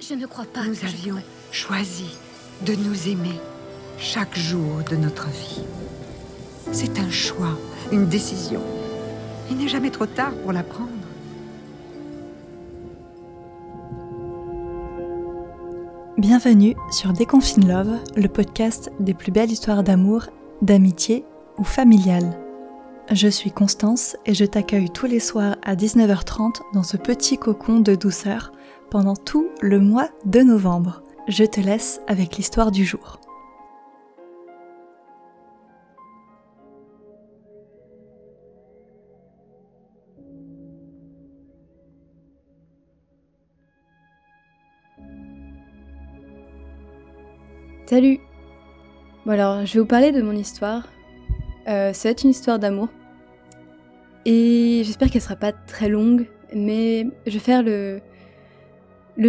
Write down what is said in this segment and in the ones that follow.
Je ne crois pas. Nous que avions choisi de nous aimer chaque jour de notre vie. C'est un choix, une décision. Il n'est jamais trop tard pour la prendre. Bienvenue sur Déconfine Love, le podcast des plus belles histoires d'amour, d'amitié ou familiales. Je suis Constance et je t'accueille tous les soirs à 19h30 dans ce petit cocon de douceur pendant tout le mois de novembre. Je te laisse avec l'histoire du jour. Salut Bon alors, je vais vous parler de mon histoire. Euh, être une histoire d'amour. Et j'espère qu'elle sera pas très longue, mais je vais faire le,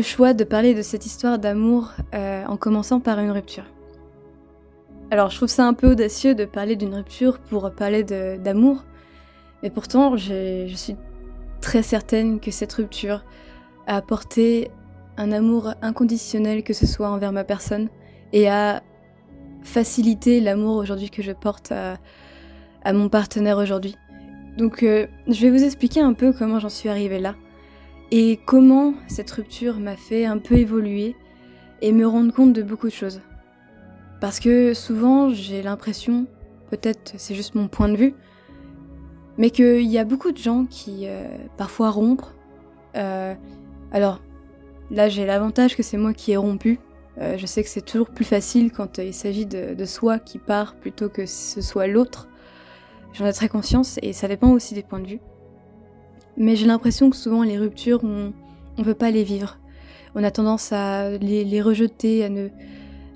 choix de parler de cette histoire d'amour euh, en commençant par une rupture. Alors, je trouve ça un peu audacieux de parler d'une rupture pour parler d'amour, mais pourtant, je suis très certaine que cette rupture a apporté un amour inconditionnel, que ce soit envers ma personne, et a facilité l'amour aujourd'hui que je porte à mon partenaire aujourd'hui. Donc euh, je vais vous expliquer un peu comment j'en suis arrivée là et comment cette rupture m'a fait un peu évoluer et me rendre compte de beaucoup de choses. Parce que souvent j'ai l'impression, peut-être c'est juste mon point de vue, mais qu'il y a beaucoup de gens qui euh, parfois rompent. Euh, alors là j'ai l'avantage que c'est moi qui ai rompu, je sais que c'est toujours plus facile quand il s'agit de soi qui part plutôt que ce soit l'autre. J'en ai très conscience et ça dépend aussi des points de vue. Mais j'ai l'impression que souvent les ruptures, on ne veut pas les vivre. On a tendance à les, rejeter, à ne...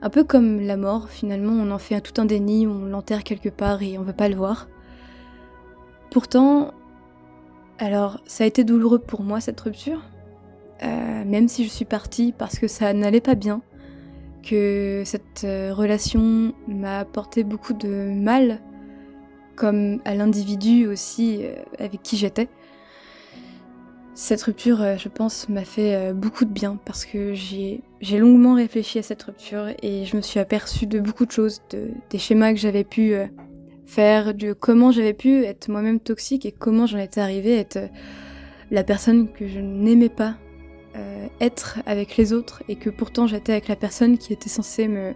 Un peu comme la mort, finalement, on en fait un, tout un déni, on l'enterre quelque part et on veut pas le voir. Pourtant, alors ça a été douloureux pour moi cette rupture, euh, même si je suis partie parce que ça n'allait pas bien que cette euh, relation m'a apporté beaucoup de mal, comme à l'individu aussi euh, avec qui j'étais. Cette rupture, euh, je pense, m'a fait euh, beaucoup de bien parce que j'ai longuement réfléchi à cette rupture et je me suis aperçue de beaucoup de choses, de- des schémas que j'avais pu faire, de comment j'avais pu être moi-même toxique et comment j'en étais arrivée à être la personne que je n'aimais pas être avec les autres et que pourtant j'étais avec la personne qui était censée me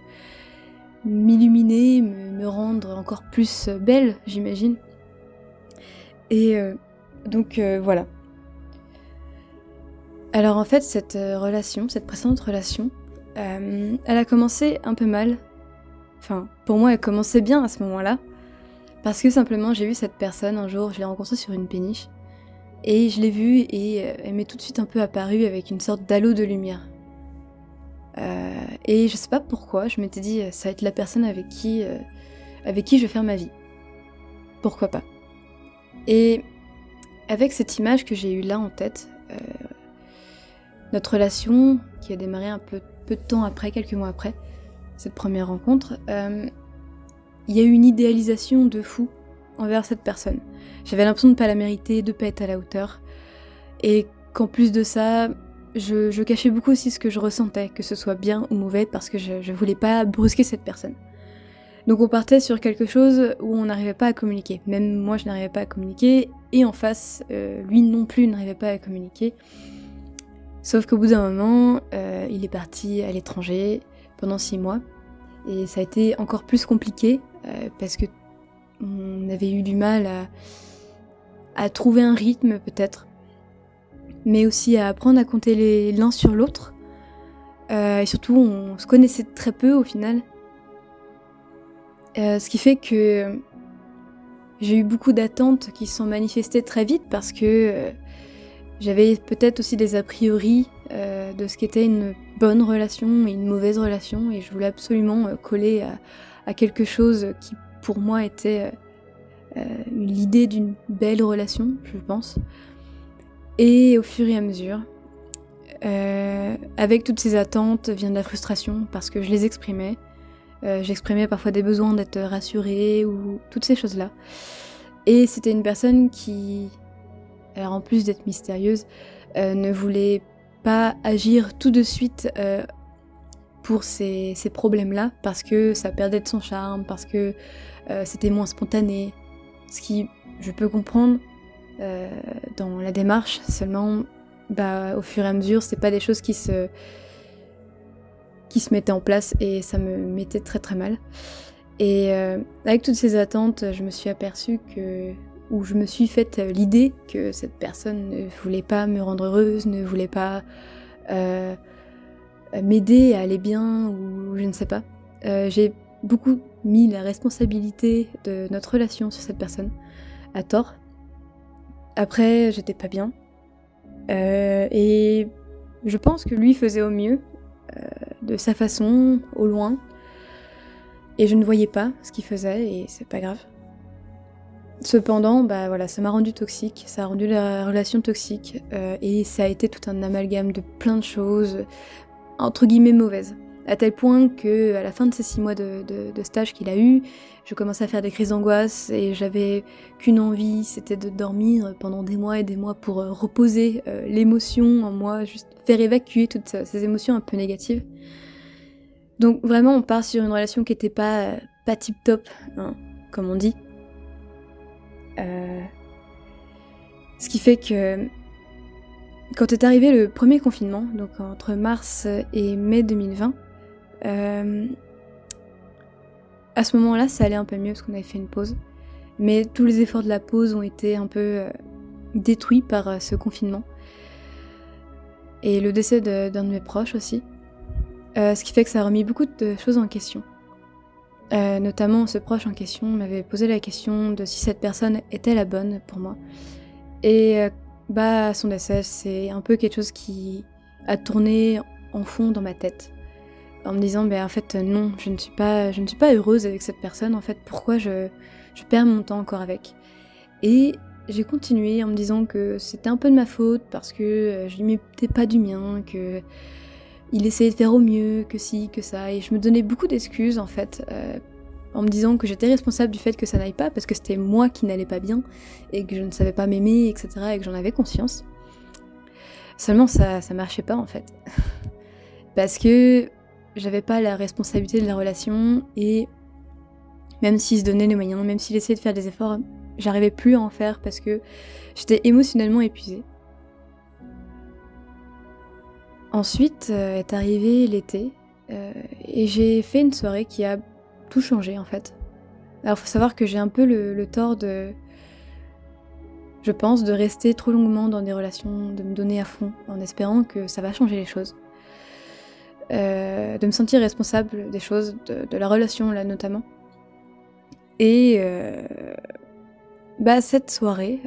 m'illuminer, me, me rendre encore plus belle, j'imagine. Et euh, donc euh, voilà. Alors en fait, cette euh, relation, cette précédente relation, euh, elle a commencé un peu mal. Enfin, pour moi, elle commençait bien à ce moment-là. Parce que simplement, j'ai vu cette personne un jour, je l'ai rencontrée sur une péniche. Et je l'ai vue et euh, elle m'est tout de suite un peu apparue avec une sorte d'halo de lumière. Euh, et je sais pas pourquoi, je m'étais dit, euh, ça va être la personne avec qui, euh, avec qui je vais faire ma vie. Pourquoi pas Et avec cette image que j'ai eue là en tête, euh, notre relation, qui a démarré un peu, peu de temps après, quelques mois après, cette première rencontre, euh, il y a eu une idéalisation de fou envers cette personne. J'avais l'impression de ne pas la mériter, de pas être à la hauteur. Et qu'en plus de ça, je, je cachais beaucoup aussi ce que je ressentais, que ce soit bien ou mauvais, parce que je, je voulais pas brusquer cette personne. Donc on partait sur quelque chose où on n'arrivait pas à communiquer. Même moi, je n'arrivais pas à communiquer, et en face, euh, lui non plus n'arrivait pas à communiquer. Sauf qu'au bout d'un moment, euh, il est parti à l'étranger pendant six mois, et ça a été encore plus compliqué euh, parce que on avait eu du mal à, à trouver un rythme peut-être, mais aussi à apprendre à compter l'un sur l'autre. Et surtout, on se connaissait très peu au final. Euh, ce qui fait que j'ai eu beaucoup d'attentes qui se sont manifestées très vite parce que euh, j'avais peut-être aussi des a priori euh, de ce qu'était une bonne relation et une mauvaise relation et je voulais absolument coller à, à quelque chose qui pour moi était l'idée d'une belle relation, je pense. Et au fur et à mesure, avec toutes ces attentes vient de la frustration parce que je les exprimais. Euh, J'exprimais parfois des besoins d'être rassurée ou toutes ces choses-là. Et c'était une personne qui, alors en plus d'être mystérieuse, euh, ne voulait pas agir tout de suite euh, pour ces, problèmes-là, parce que ça perdait de son charme, parce que c'était moins spontané. Ce qui, je peux comprendre dans la démarche, seulement bah, au fur et à mesure, c'est pas des choses qui se, qui se mettaient en place et ça me mettait très très mal. Et avec toutes ces attentes, je me suis aperçue que où je me suis faite euh, l'idée que cette personne ne voulait pas me rendre heureuse, ne voulait pas euh, m'aider à aller bien ou je ne sais pas. Euh, j'ai beaucoup mis la responsabilité de notre relation sur cette personne, à tort. Après, j'étais pas bien. et je pense que lui faisait au mieux, de sa façon, au loin. Et je ne voyais pas ce qu'il faisait et c'est pas grave. Cependant, bah voilà, ça m'a rendu toxique, ça a rendu la relation toxique, euh, et ça a été tout un amalgame de plein de choses, entre guillemets mauvaises. À tel point que, à la fin de ces six mois de, stage qu'il a eu, je commençais à faire des crises d'angoisse et j'avais qu'une envie, c'était de dormir pendant des mois et des mois pour euh, reposer euh, l'émotion en moi, juste faire évacuer toutes ces émotions un peu négatives. Donc vraiment, on part sur une relation qui n'était pas, pas tip top, hein, comme on dit. Euh, ce qui fait que quand est arrivé le premier confinement, donc entre mars et mai 2020, euh, à ce moment-là, ça allait un peu mieux parce qu'on avait fait une pause. Mais tous les efforts de la pause ont été un peu euh, détruits par ce confinement. Et le décès d'un de, mes proches aussi. ce qui fait que ça a remis beaucoup de choses en question. Euh, notamment, ce proche en question m'avait posé la question de si cette personne était la bonne pour moi. Et euh, bah, son décès, c'est un peu quelque chose qui a tourné en fond dans ma tête. En me disant, ben en fait, non, je ne suis pas, je ne suis pas heureuse avec cette personne. En fait, pourquoi je, je perds mon temps encore avec? Et j'ai continué en me disant que c'était un peu de ma faute parce que euh, je lui mettais pas du mien, que il essayait de faire au mieux, que si, que ça, et je me donnais beaucoup d'excuses en fait, euh, en me disant que j'étais responsable du fait que ça n'aille pas, parce que c'était moi qui n'allais pas bien, et que je ne savais pas m'aimer, etc., et que j'en avais conscience. Seulement ça, ça marchait pas en fait. parce que j'avais pas la responsabilité de la relation, et même s'il se donnait les moyens, même s'il essayait de faire des efforts, j'arrivais plus à en faire parce que j'étais émotionnellement épuisée. Ensuite euh, est arrivé l'été euh, et j'ai fait une soirée qui a tout changé en fait. Alors faut savoir que j'ai un peu le, tort de, je pense, de rester trop longuement dans des relations, de me donner à fond en espérant que ça va changer les choses. Euh, de me sentir responsable des choses, de, la relation là notamment. Et bah, cette soirée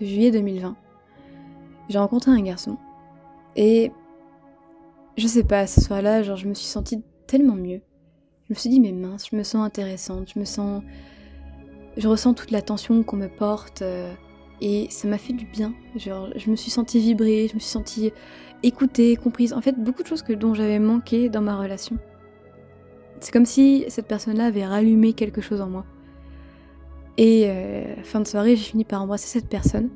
de juillet 2020, j'ai rencontré un garçon. Et je sais pas, ce soir-là, genre, je me suis sentie tellement mieux. Je me suis dit, mais mince, je me sens intéressante, je me sens. Je ressens toute l'attention qu'on me porte. Euh, et ça m'a fait du bien. Genre, je me suis sentie vibrer, je me suis sentie écoutée, comprise. En fait, beaucoup de choses que, dont j'avais manqué dans ma relation. C'est comme si cette personne-là avait rallumé quelque chose en moi. Et euh, fin de soirée, j'ai fini par embrasser cette personne.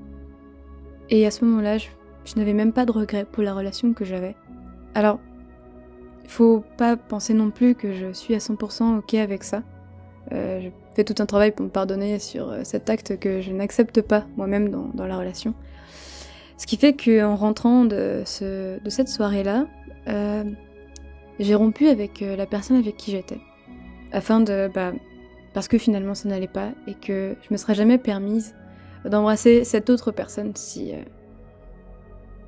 Et à ce moment-là, je n'avais même pas de regret pour la relation que j'avais. Alors, il faut pas penser non plus que je suis à 100% ok avec ça. Euh, je fais tout un travail pour me pardonner sur euh, cet acte que je n'accepte pas moi-même dans, la relation. Ce qui fait qu'en rentrant de, cette soirée-là, euh, j'ai rompu avec la personne avec qui j'étais. Afin de. Bah, parce que finalement ça n'allait pas et que je me serais jamais permise d'embrasser cette autre personne si,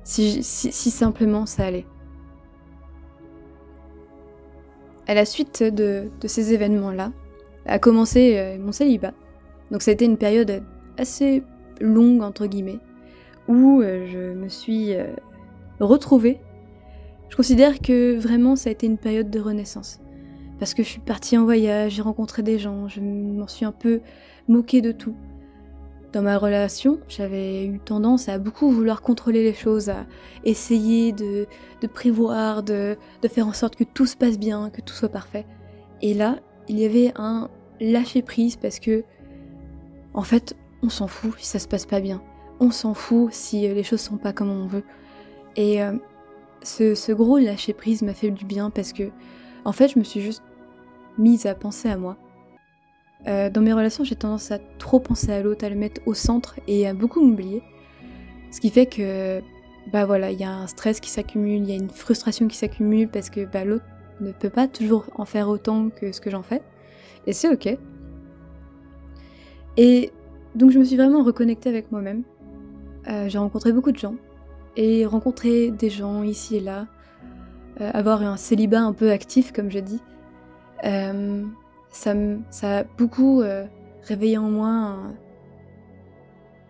si, si simplement ça allait. à la suite de, ces événements-là, a commencé euh, mon célibat. Donc ça a été une période assez longue, entre guillemets, où euh, je me suis euh, retrouvée. Je considère que vraiment ça a été une période de renaissance. Parce que je suis partie en voyage, j'ai rencontré des gens, je m'en suis un peu moquée de tout dans ma relation, j'avais eu tendance à beaucoup vouloir contrôler les choses, à essayer de, prévoir, de, faire en sorte que tout se passe bien, que tout soit parfait. Et là, il y avait un lâcher prise parce que, en fait, on s'en fout si ça se passe pas bien. On s'en fout si les choses sont pas comme on veut. Et euh, ce, gros lâcher prise m'a fait du bien parce que, en fait, je me suis juste mise à penser à moi. Euh, dans mes relations, j'ai tendance à trop penser à l'autre, à le mettre au centre et à beaucoup m'oublier. Ce qui fait que, bah voilà, il y a un stress qui s'accumule, il y a une frustration qui s'accumule parce que bah, l'autre ne peut pas toujours en faire autant que ce que j'en fais. Et c'est ok. Et donc je me suis vraiment reconnectée avec moi-même. Euh, j'ai rencontré beaucoup de gens. Et rencontrer des gens ici et là, euh, avoir un célibat un peu actif comme je dis, euh, ça, ça, a beaucoup réveillé en moi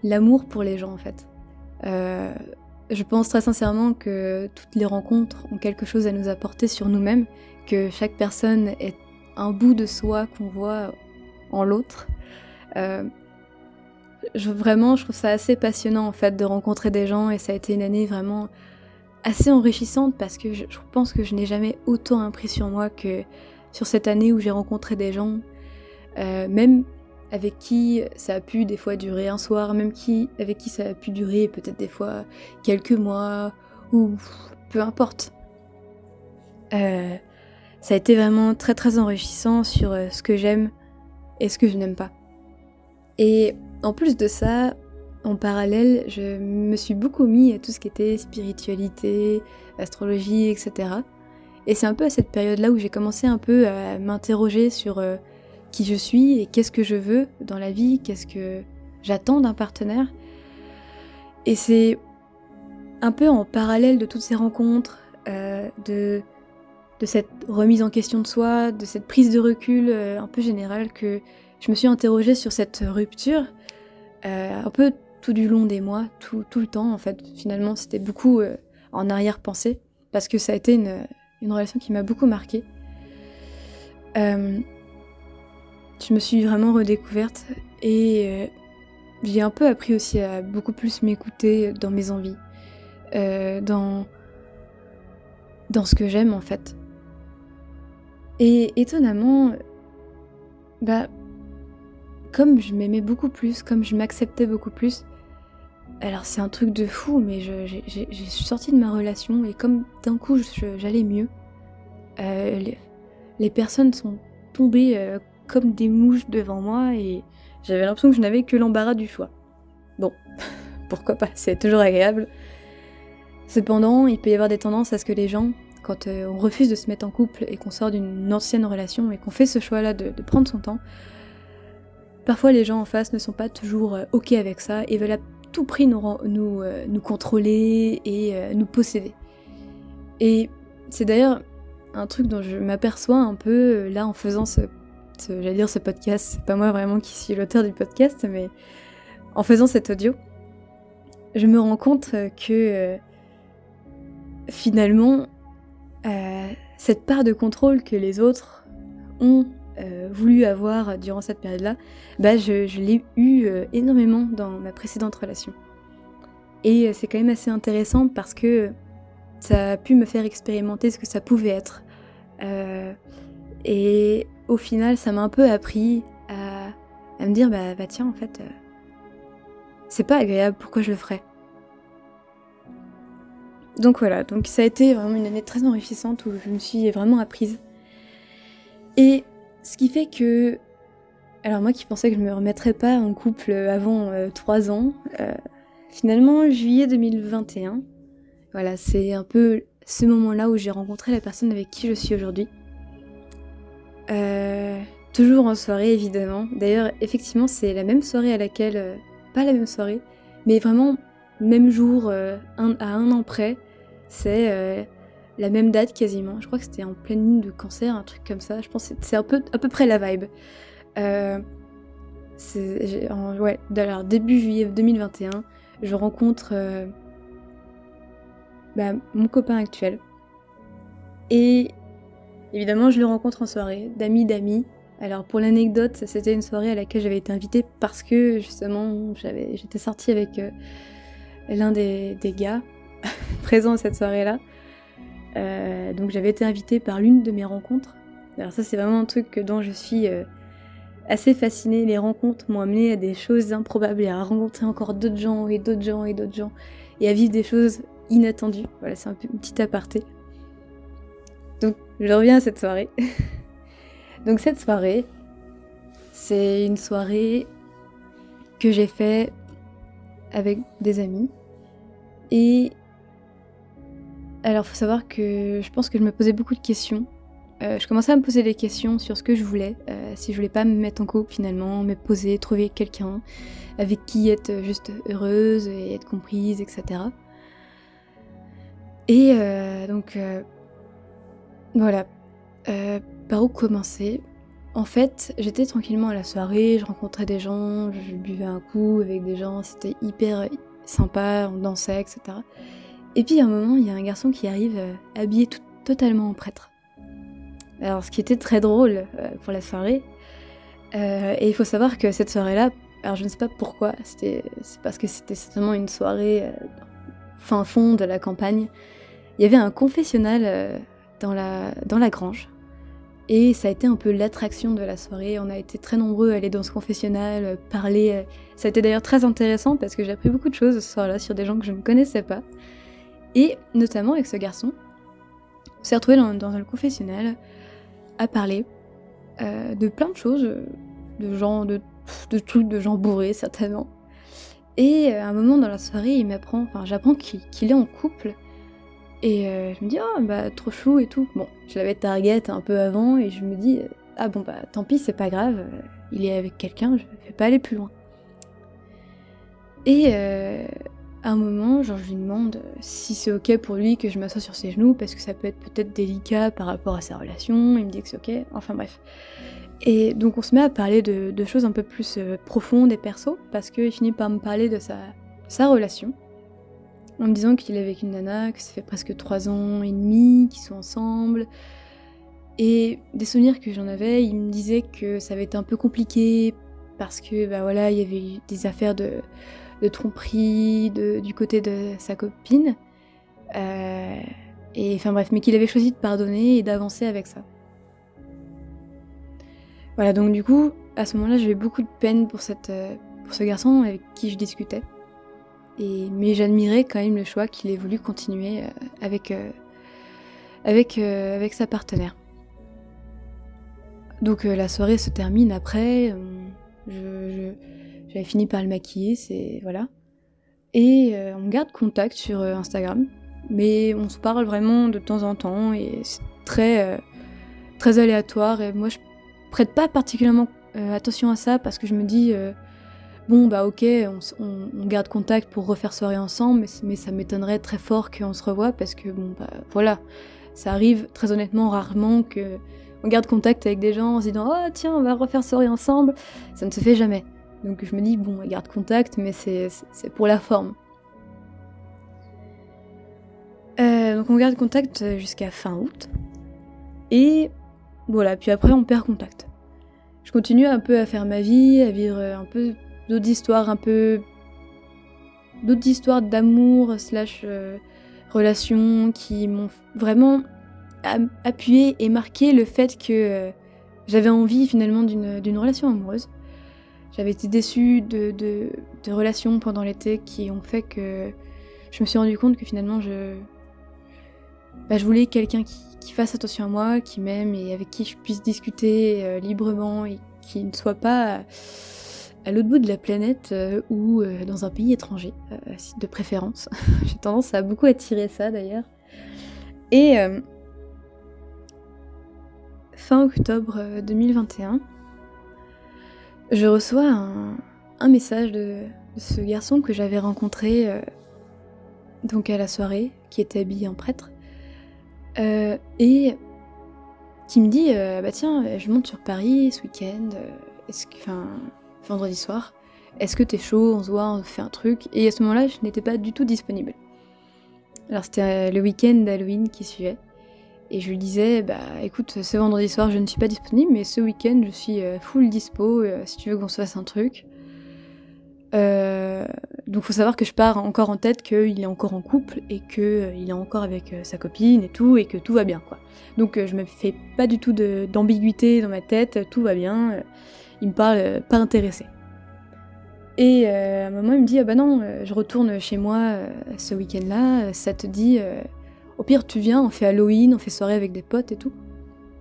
l'amour pour les gens en fait. je pense très sincèrement que toutes les rencontres ont quelque chose à nous apporter sur nous-mêmes, que chaque personne est un bout de soi qu'on voit en l'autre. Vraiment, je trouve ça assez passionnant en fait de rencontrer des gens et ça a été une année vraiment assez enrichissante parce que je, pense que je n'ai jamais autant appris sur moi que sur cette année où j'ai rencontré des gens, euh, même avec qui ça a pu des fois durer un soir, même qui avec qui ça a pu durer peut-être des fois quelques mois ou peu importe. Euh, ça a été vraiment très très enrichissant sur euh, ce que j'aime et ce que je n'aime pas. Et en plus de ça, en parallèle, je me suis beaucoup mis à tout ce qui était spiritualité, astrologie, etc. Et c'est un peu à cette période-là où j'ai commencé un peu à m'interroger sur euh, qui je suis et qu'est-ce que je veux dans la vie, qu'est-ce que j'attends d'un partenaire. Et c'est un peu en parallèle de toutes ces rencontres, euh, de cette remise en question de soi, de cette prise de recul euh, un peu générale que je me suis interrogée sur cette rupture un peu tout du long des mois, tout, le temps en fait. Finalement, c'était beaucoup euh, en arrière-pensée parce que ça a été une, relation qui m'a beaucoup marquée. je me suis vraiment redécouverte et j'ai un peu appris aussi à beaucoup plus m'écouter dans mes envies, dans, dans ce que j'aime en fait. Et étonnamment, bah, comme je m'aimais beaucoup plus, comme je m'acceptais beaucoup plus, alors c'est un truc de fou, mais j'ai suis sortie de ma relation et comme d'un coup j'allais mieux, euh, les, personnes sont tombées euh, comme des mouches devant moi et j'avais l'impression que je n'avais que l'embarras du choix. Bon, pourquoi pas, c'est toujours agréable. Cependant, il peut y avoir des tendances à ce que les gens quand euh, on refuse de se mettre en couple et qu'on sort d'une ancienne relation et qu'on fait ce choix-là de, prendre son temps, parfois les gens en face ne sont pas toujours euh, ok avec ça et veulent à tout prix nous, euh, contrôler et nous posséder. Et c'est d'ailleurs un truc dont je m'aperçois un peu là en faisant ce, j'allais dire ce podcast, c'est pas moi vraiment qui suis l'auteur du podcast, mais en faisant cet audio, je me rends compte que finalement, euh, cette part de contrôle que les autres ont euh, voulu avoir durant cette période-là, bah je, l'ai eu euh, énormément dans ma précédente relation. Et c'est quand même assez intéressant parce que ça a pu me faire expérimenter ce que ça pouvait être. et au final, ça m'a un peu appris à, me dire, bah, bah tiens, en fait, c'est pas agréable, pourquoi je le ferais? Donc voilà, donc ça a été vraiment une année très enrichissante où je me suis vraiment apprise. Et ce qui fait que, alors moi qui pensais que je me remettrais pas en couple avant 3 euh, ans, euh, finalement juillet 2021, voilà, c'est un peu ce moment-là où j'ai rencontré la personne avec qui je suis aujourd'hui. Euh, toujours en soirée évidemment. D'ailleurs, effectivement, c'est la même soirée à laquelle, pas la même soirée, mais vraiment même jour, euh, à un an près. C'est euh, la même date quasiment. Je crois que c'était en pleine lune de cancer, un truc comme ça. Je pense que c'est à peu près la vibe. Euh, d'ailleurs, début juillet 2021, je rencontre bah, mon copain actuel. Et évidemment, je le rencontre en soirée, d'amis d'amis. Alors pour l'anecdote, c'était une soirée à laquelle j'avais été invitée parce que justement j'étais sortie avec l'un des, gars présents à cette soirée-là. Euh, donc j'avais été invitée par l'une de mes rencontres. Alors ça c'est vraiment un truc dont je suis euh, assez fascinée. Les rencontres m'ont amené à des choses improbables et à rencontrer encore d'autres gens et d'autres gens et d'autres gens et à vivre des choses inattendu. Voilà, c'est un petit aparté. Donc, je reviens à cette soirée. Donc, cette soirée, c'est une soirée que j'ai fait avec des amis. Et alors, faut savoir que je pense que je me posais beaucoup de questions. Euh, je commençais à me poser des questions sur ce que je voulais, euh, si je voulais pas me mettre en couple finalement, me poser, trouver quelqu'un avec qui être juste heureuse et être comprise, etc. Et euh, donc, voilà. par où commencer? En fait, j'étais tranquillement à la soirée, je rencontrais des gens, je buvais un coup avec des gens, c'était hyper sympa, on dansait, etc. Et puis à un moment, il y a un garçon qui arrive euh, habillé totalement en prêtre. Alors ce qui était très drôle euh, pour la soirée, euh, et il faut savoir que cette soirée-là, alors je ne sais pas pourquoi, c'est parce que c'était certainement une soirée fin fond de la campagne. Il y avait un confessionnal dans, la, dans la grange. Et ça a été un peu l'attraction de la soirée. On a été très nombreux à aller dans ce confessionnal, parler. Ça a été d'ailleurs très intéressant parce que j'ai appris beaucoup de choses ce soir-là sur des gens que je ne connaissais pas. Et notamment avec ce garçon, on s'est retrouvé dans, un confessionnal à parler euh, de plein de choses, de gens, de, de trucs, de gens bourrés certainement. Et euh, à un moment dans la soirée, il m'apprend, enfin j'apprends qu'il est en couple. Et euh, je me dis, oh bah trop chou et tout. Bon, je l'avais target un peu avant et je me dis, ah bon bah tant pis, c'est pas grave, il est avec quelqu'un, je vais pas aller plus loin. Et à un moment, genre, je lui demande si c'est ok pour lui que je m'assoie sur ses genoux parce que ça peut être peut-être délicat par rapport à sa relation. Il me dit que c'est ok. Enfin bref. Et donc on se met à parler de, choses un peu plus euh, profondes et perso parce qu'il finit par me parler de sa, sa relation en me disant qu'il est avec une nana, que ça fait presque trois ans et demi qu'ils sont ensemble. Et des souvenirs que j'en avais, il me disait que ça avait été un peu compliqué parce que bah voilà, il y avait eu des affaires de de tromperie du côté de sa copine. Euh, et enfin bref, mais qu'il avait choisi de pardonner et d'avancer avec ça. Voilà, donc du coup, à ce moment-là, j'avais beaucoup de peine pour, euh, ce garçon avec qui je discutais. Et, mais j'admirais quand même le choix qu'il ait voulu continuer euh, avec, sa partenaire. Donc la soirée se termine après. J'avais fini par le maquiller, c'est voilà. Et euh, on garde contact sur euh, Instagram, mais on se parle vraiment de temps en temps et c'est très euh, très aléatoire. Et moi, je prête pas particulièrement attention à ça parce que je me dis bon bah ok, on, garde contact pour refaire soirée ensemble, mais, ça m'étonnerait très fort qu'on se revoie parce que bon bah voilà, ça arrive très honnêtement rarement que on garde contact avec des gens en se disant oh tiens on va refaire soirée ensemble, ça ne se fait jamais. Donc je me dis, bon, on garde contact, mais c'est pour la forme. Euh, donc on garde contact jusqu'à fin août. Et voilà, puis après on perd contact. Je continue un peu à faire ma vie, à vivre un peu d'autres histoires, un peu d'autres histoires d'amour slash euh, relations qui m'ont vraiment appuyé et marqué le fait que euh, j'avais envie finalement d'une relation amoureuse. J'avais été déçue de, de, relations pendant l'été qui ont fait que je me suis rendu compte que finalement je, bah, je voulais quelqu'un qui, fasse attention à moi, qui m'aime et avec qui je puisse discuter euh, librement et qui ne soit pas à, l'autre bout de la planète euh, ou euh, dans un pays étranger, de préférence. J'ai tendance à beaucoup attirer ça d'ailleurs. Et fin octobre 2021, je reçois un, message de, ce garçon que j'avais rencontré euh, donc à la soirée, qui était habillé en prêtre, euh, et qui me dit euh, Bah tiens, je monte sur Paris ce week-end, vendredi soir, est-ce que t'es chaud, on se voit, on fait un truc? Et à ce moment-là, je n'étais pas du tout disponible. Alors c'était le week-end d'Halloween qui suivait. Et je lui disais, bah écoute, ce vendredi soir je ne suis pas disponible, mais ce week-end je suis euh, full dispo euh, si tu veux qu'on se fasse un truc. Euh, donc faut savoir que je pars encore en tête qu'il est encore en couple et qu'il il est encore avec sa copine et tout, et que tout va bien quoi. Donc je me fais pas du tout d'ambiguïté dans ma tête, tout va bien, il me parle pas intéressé. Et à un moment, il me dit Ah bah non, je retourne chez moi ce week-end-là, ça te dit. Au pire, tu viens, on fait Halloween, on fait soirée avec des potes et tout.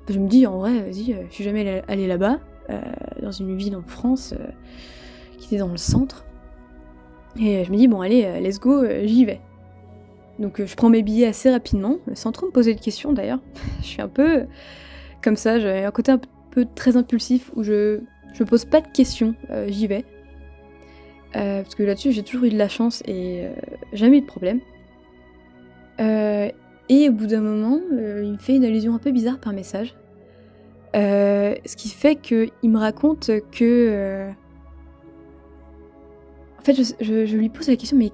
Je me dis En vrai, vas-y, je suis jamais allée là-bas, dans une ville en France qui était dans le centre. Et je me dis Bon, allez, let's go, j'y vais. Donc je prends mes billets assez rapidement, sans trop me poser de questions d'ailleurs. je suis un peu comme ça, j'ai un côté un peu très impulsif où je, je me pose pas de questions, euh, j'y vais. Euh, parce que là-dessus j'ai toujours eu de la chance et euh, jamais eu de problème. Et au bout d'un moment, il me fait une allusion un peu bizarre par message. ce qui fait qu'il me raconte que... En fait, je, lui pose la question, mais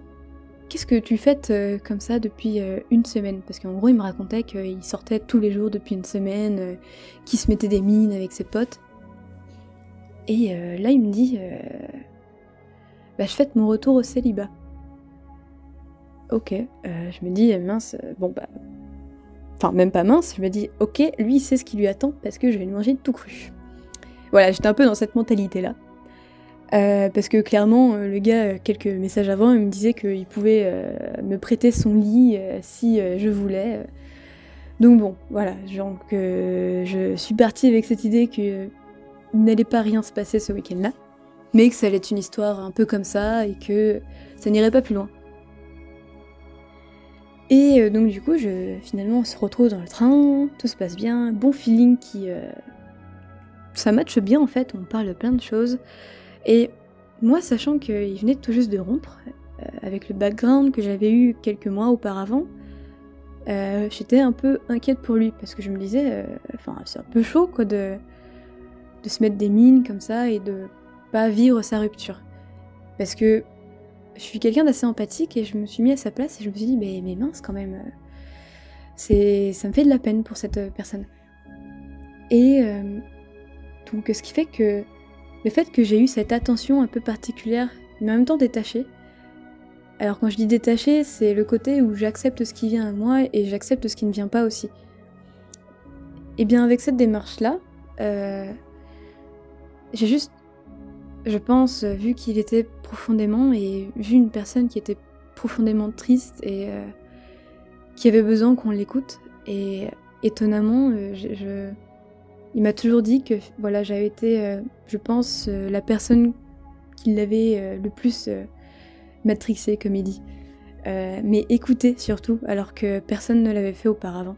Qu'est-ce que tu fais euh, comme ça depuis euh, une semaine? Parce qu'en gros, il me racontait qu'il sortait tous les jours depuis une semaine, euh, qu'il se mettait des mines avec ses potes. Et là, il me dit bah, Je fête mon retour au célibat. Ok, je me dis mince, bon bah. Enfin, même pas mince, je me dis ok, lui il sait ce qui lui attend parce que je vais lui manger tout cru. Voilà, j'étais un peu dans cette mentalité là. Euh, parce que clairement, euh, le gars, euh, quelques messages avant, il me disait qu'il pouvait me prêter son lit si je voulais. Donc bon, voilà, genre que je suis partie avec cette idée qu'il n'allait pas rien se passer ce week-end-là, mais que ça allait être une histoire un peu comme ça et que ça n'irait pas plus loin. Et donc du coup, je, finalement, on se retrouve dans le train, tout se passe bien, bon feeling qui... ça matche bien en fait, on parle plein de choses. Et moi, sachant qu'il venait tout juste de rompre, euh, avec le background que j'avais eu quelques mois auparavant, euh, j'étais un peu inquiète pour lui parce que je me disais, euh, enfin, c'est un peu chaud quoi de, de se mettre des mines comme ça et de pas vivre sa rupture. Parce que je suis quelqu'un d'assez empathique et je me suis mis à sa place et je me suis dit, mais, mince quand même, c'est, ça me fait de la peine pour cette personne. Et donc, ce qui fait que le fait que j'ai eu cette attention un peu particulière, mais en même temps détachée. Alors quand je dis détachée, c'est le côté où j'accepte ce qui vient à moi et j'accepte ce qui ne vient pas aussi. Et bien avec cette démarche-là, euh, j'ai juste, je pense, vu qu'il était profondément et vu une personne qui était profondément triste et euh, qui avait besoin qu'on l'écoute. Et étonnamment, euh, il m'a toujours dit que voilà, j'avais été, euh, je pense, euh, la personne qui l'avait euh, le plus matrixé, comme il dit. mais écouté surtout, alors que personne ne l'avait fait auparavant.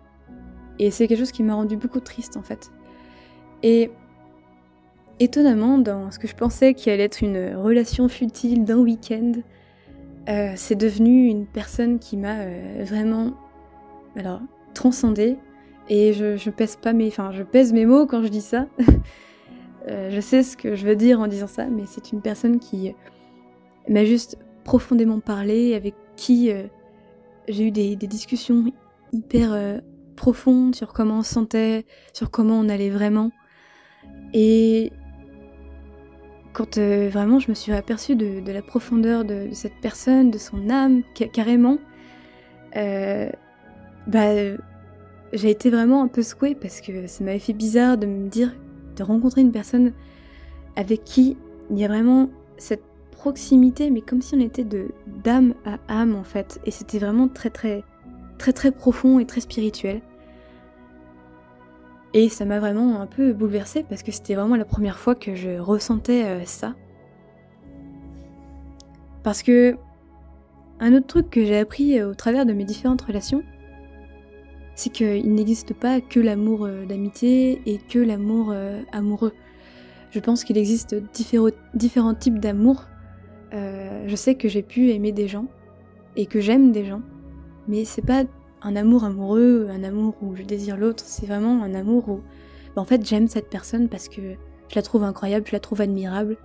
Et c'est quelque chose qui m'a rendu beaucoup triste en fait. Et étonnamment, dans ce que je pensais qui allait être une relation futile d'un week-end, c'est devenu une personne qui m'a vraiment alors transcendée et je, pèse pas mes, je pèse mes mots quand je dis ça. Euh, je sais ce que je veux dire en disant ça, mais c'est une personne qui m'a juste profondément parlé, avec qui euh, j'ai eu des, discussions hyper euh, profondes sur comment on se sentait, sur comment on allait vraiment. Et quand vraiment je me suis aperçue de, la profondeur de, cette personne, de son âme, carrément, bah j'ai été vraiment un peu secouée parce que ça m'avait fait bizarre de me dire, de rencontrer une personne avec qui il y a vraiment cette proximité, mais comme si on était de d'âme à âme en fait. Et c'était vraiment très très très très profond et très spirituel. Et ça m'a vraiment un peu bouleversée parce que c'était vraiment la première fois que je ressentais euh, ça. Parce que un autre truc que j'ai appris euh, au travers de mes différentes relations, c'est qu'il n'existe pas que l'amour euh, d'amitié et que l'amour amoureux. Je pense qu'il existe différents, types d'amour. Je sais que j'ai pu aimer des gens et que j'aime des gens, mais c'est pas un amour amoureux, un amour où je désire l'autre, c'est vraiment un amour où bah, en fait j'aime cette personne parce que je la trouve incroyable, je la trouve admirable.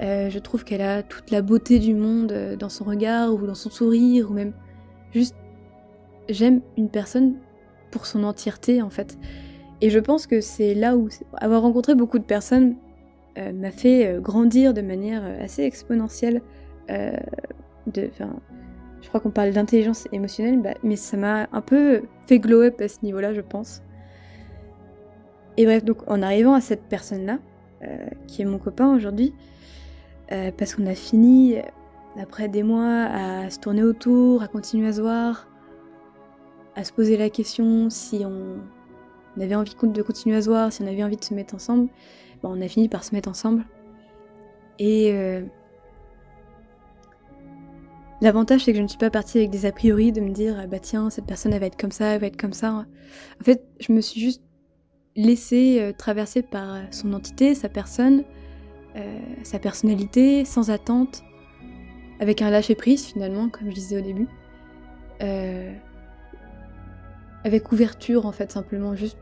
je trouve qu'elle a toute la beauté du monde dans son regard ou dans son sourire ou même juste j'aime une personne pour son entièreté en fait. Et je pense que c'est là où avoir rencontré beaucoup de personnes euh, m'a fait euh, grandir de manière euh, assez exponentielle. de, je crois qu'on parle d'intelligence émotionnelle, bah, mais ça m'a un peu fait glow up à ce niveau-là, je pense. Et bref, donc en arrivant à cette personne-là, qui est mon copain aujourd'hui, euh, parce qu'on a fini, après des mois, à se tourner autour, à continuer à se voir, à se poser la question si on, avait envie de continuer à se voir, si on avait envie de se mettre ensemble. on a fini par se mettre ensemble. Et euh, l'avantage, c'est que je ne suis pas partie avec des a priori de me dire ah bah tiens, cette personne elle va être comme ça, elle va être comme ça. En fait, je me suis juste laissée euh, traverser par son entité, sa personne, euh, sa personnalité, sans attente, avec un lâcher prise finalement, comme je disais au début. avec ouverture en fait, simplement, juste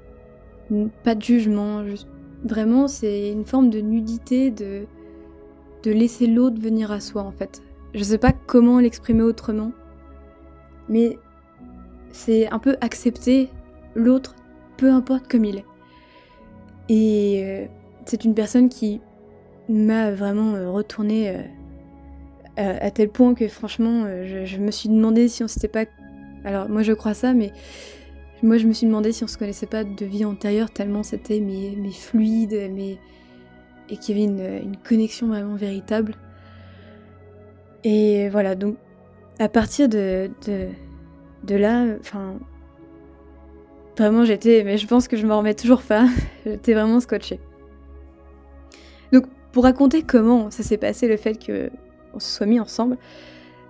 pas de jugement, juste vraiment c'est une forme de nudité, de laisser l'autre venir à soi en fait. Je sais pas comment l'exprimer autrement, mais c'est un peu accepter l'autre, peu importe comme il est. Et euh, c'est une personne qui m'a vraiment euh, retourné euh, à, tel point que franchement, je, me suis demandé si on s'était pas. Alors moi je crois ça, mais moi je me suis demandé si on se connaissait pas de vie antérieure tellement c'était mais, mais fluide, mais et qu'il y avait une, connexion vraiment véritable. Et voilà, donc à partir de, de, là, enfin, vraiment j'étais, mais je pense que je m'en remets toujours pas, j'étais vraiment scotchée. Donc pour raconter comment ça s'est passé, le fait qu'on se soit mis ensemble,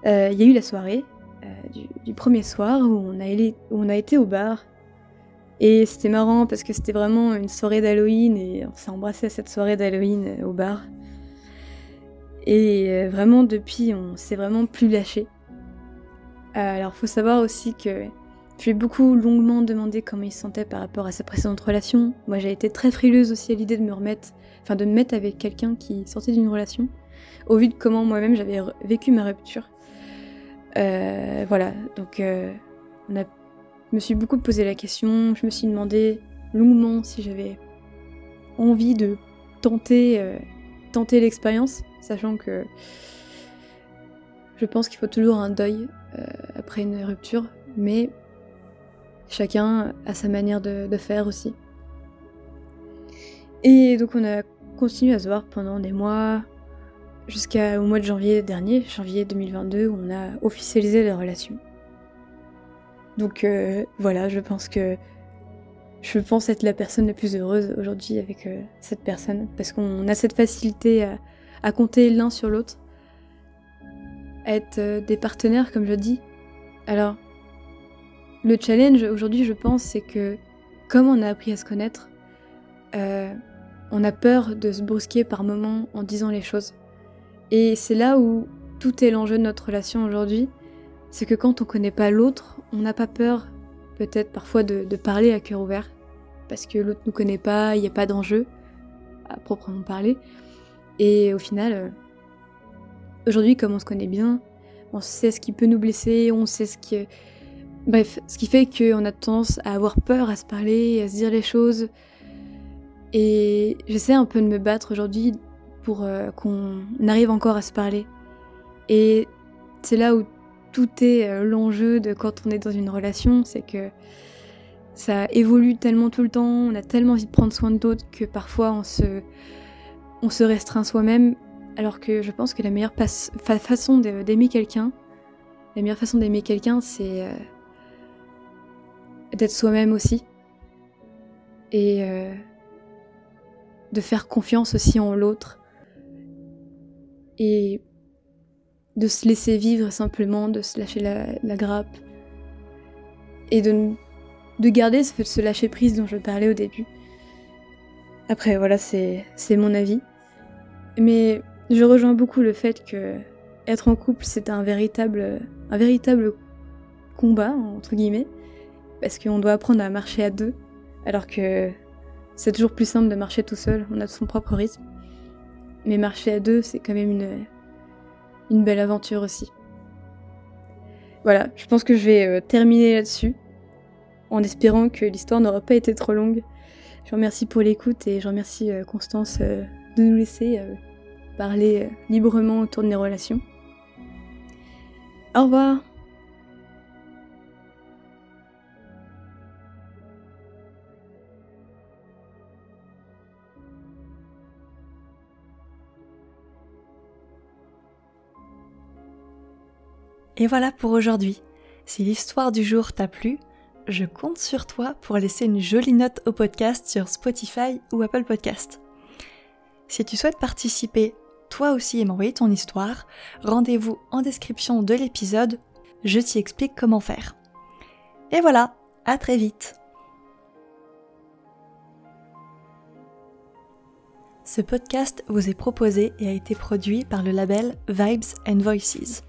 euh, il y a eu la soirée euh, du, premier soir où on a, été au bar et c'était marrant parce que c'était vraiment une soirée d'Halloween et on s'est embrassé à cette soirée d'Halloween euh, au bar. Et euh, vraiment depuis, on s'est vraiment plus lâché. Euh, alors faut savoir aussi que je lui ai beaucoup longuement demandé comment il se sentait par rapport à sa précédente relation. Moi j'ai été très frileuse aussi à l'idée de me remettre, enfin de me mettre avec quelqu'un qui sortait d'une relation, au vu de comment moi-même j'avais vécu ma rupture. voilà, donc on a je me suis beaucoup posé la question, je me suis demandé longuement si j'avais envie de tenter, euh, tenter l'expérience, sachant que je pense qu'il faut toujours un deuil euh, après une rupture, mais chacun a sa manière de, faire aussi. Et donc on a continué à se voir pendant des mois, jusqu'au mois de janvier dernier, janvier 2022, où on a officialisé la relation. Donc euh, voilà, je pense que je pense être la personne la plus heureuse aujourd'hui avec euh, cette personne parce qu'on a cette facilité à, compter l'un sur l'autre, être euh, des partenaires comme je dis. Alors, le challenge aujourd'hui, je pense, c'est que comme on a appris à se connaître, on a peur de se brusquer par moments en disant les choses. Et c'est là où tout est l'enjeu de notre relation aujourd'hui c'est que quand on connaît pas l'autre, on n'a pas peur peut-être parfois de, parler à cœur ouvert, parce que l'autre nous connaît pas, il n'y a pas d'enjeu à proprement parler. Et au final, euh, aujourd'hui, comme on se connaît bien, on sait ce qui peut nous blesser, on sait ce qui... Bref, ce qui fait qu'on a tendance à avoir peur à se parler, à se dire les choses. Et j'essaie un peu de me battre aujourd'hui pour euh, qu'on arrive encore à se parler. Et c'est là où tout est euh, l'enjeu de quand on est dans une relation, c'est que ça évolue tellement tout le temps, on a tellement envie de prendre soin d'autres que parfois on se, on se restreint soi-même, alors que je pense que la meilleure façon d'aimer quelqu'un, la meilleure façon d'aimer quelqu'un, c'est euh, d'être soi-même aussi. Et euh, de faire confiance aussi en l'autre. Et de se laisser vivre simplement, de se lâcher la, grappe et de, de garder ce, ce lâcher prise dont je parlais au début. Après, voilà, c'est mon avis. Mais je rejoins beaucoup le fait que être en couple, c'est un véritable, un véritable combat, entre guillemets, parce qu'on doit apprendre à marcher à deux, alors que c'est toujours plus simple de marcher tout seul, on a son propre rythme. Mais marcher à deux, c'est quand même une, une belle aventure aussi. Voilà, je pense que je vais euh, terminer là-dessus, en espérant que l'histoire n'aura pas été trop longue. Je remercie pour l'écoute et je remercie euh, Constance euh, de nous laisser parler librement autour de mes relations. Au revoir Et voilà pour aujourd'hui. Si l'histoire du jour t'a plu, je compte sur toi pour laisser une jolie note au podcast sur Spotify ou Apple Podcast. Si tu souhaites participer toi aussi et m'envoyer ton histoire, rendez-vous en description de l'épisode, je t'y explique comment faire. Et voilà, à très vite Ce podcast vous est proposé et a été produit par le label Vibes and Voices.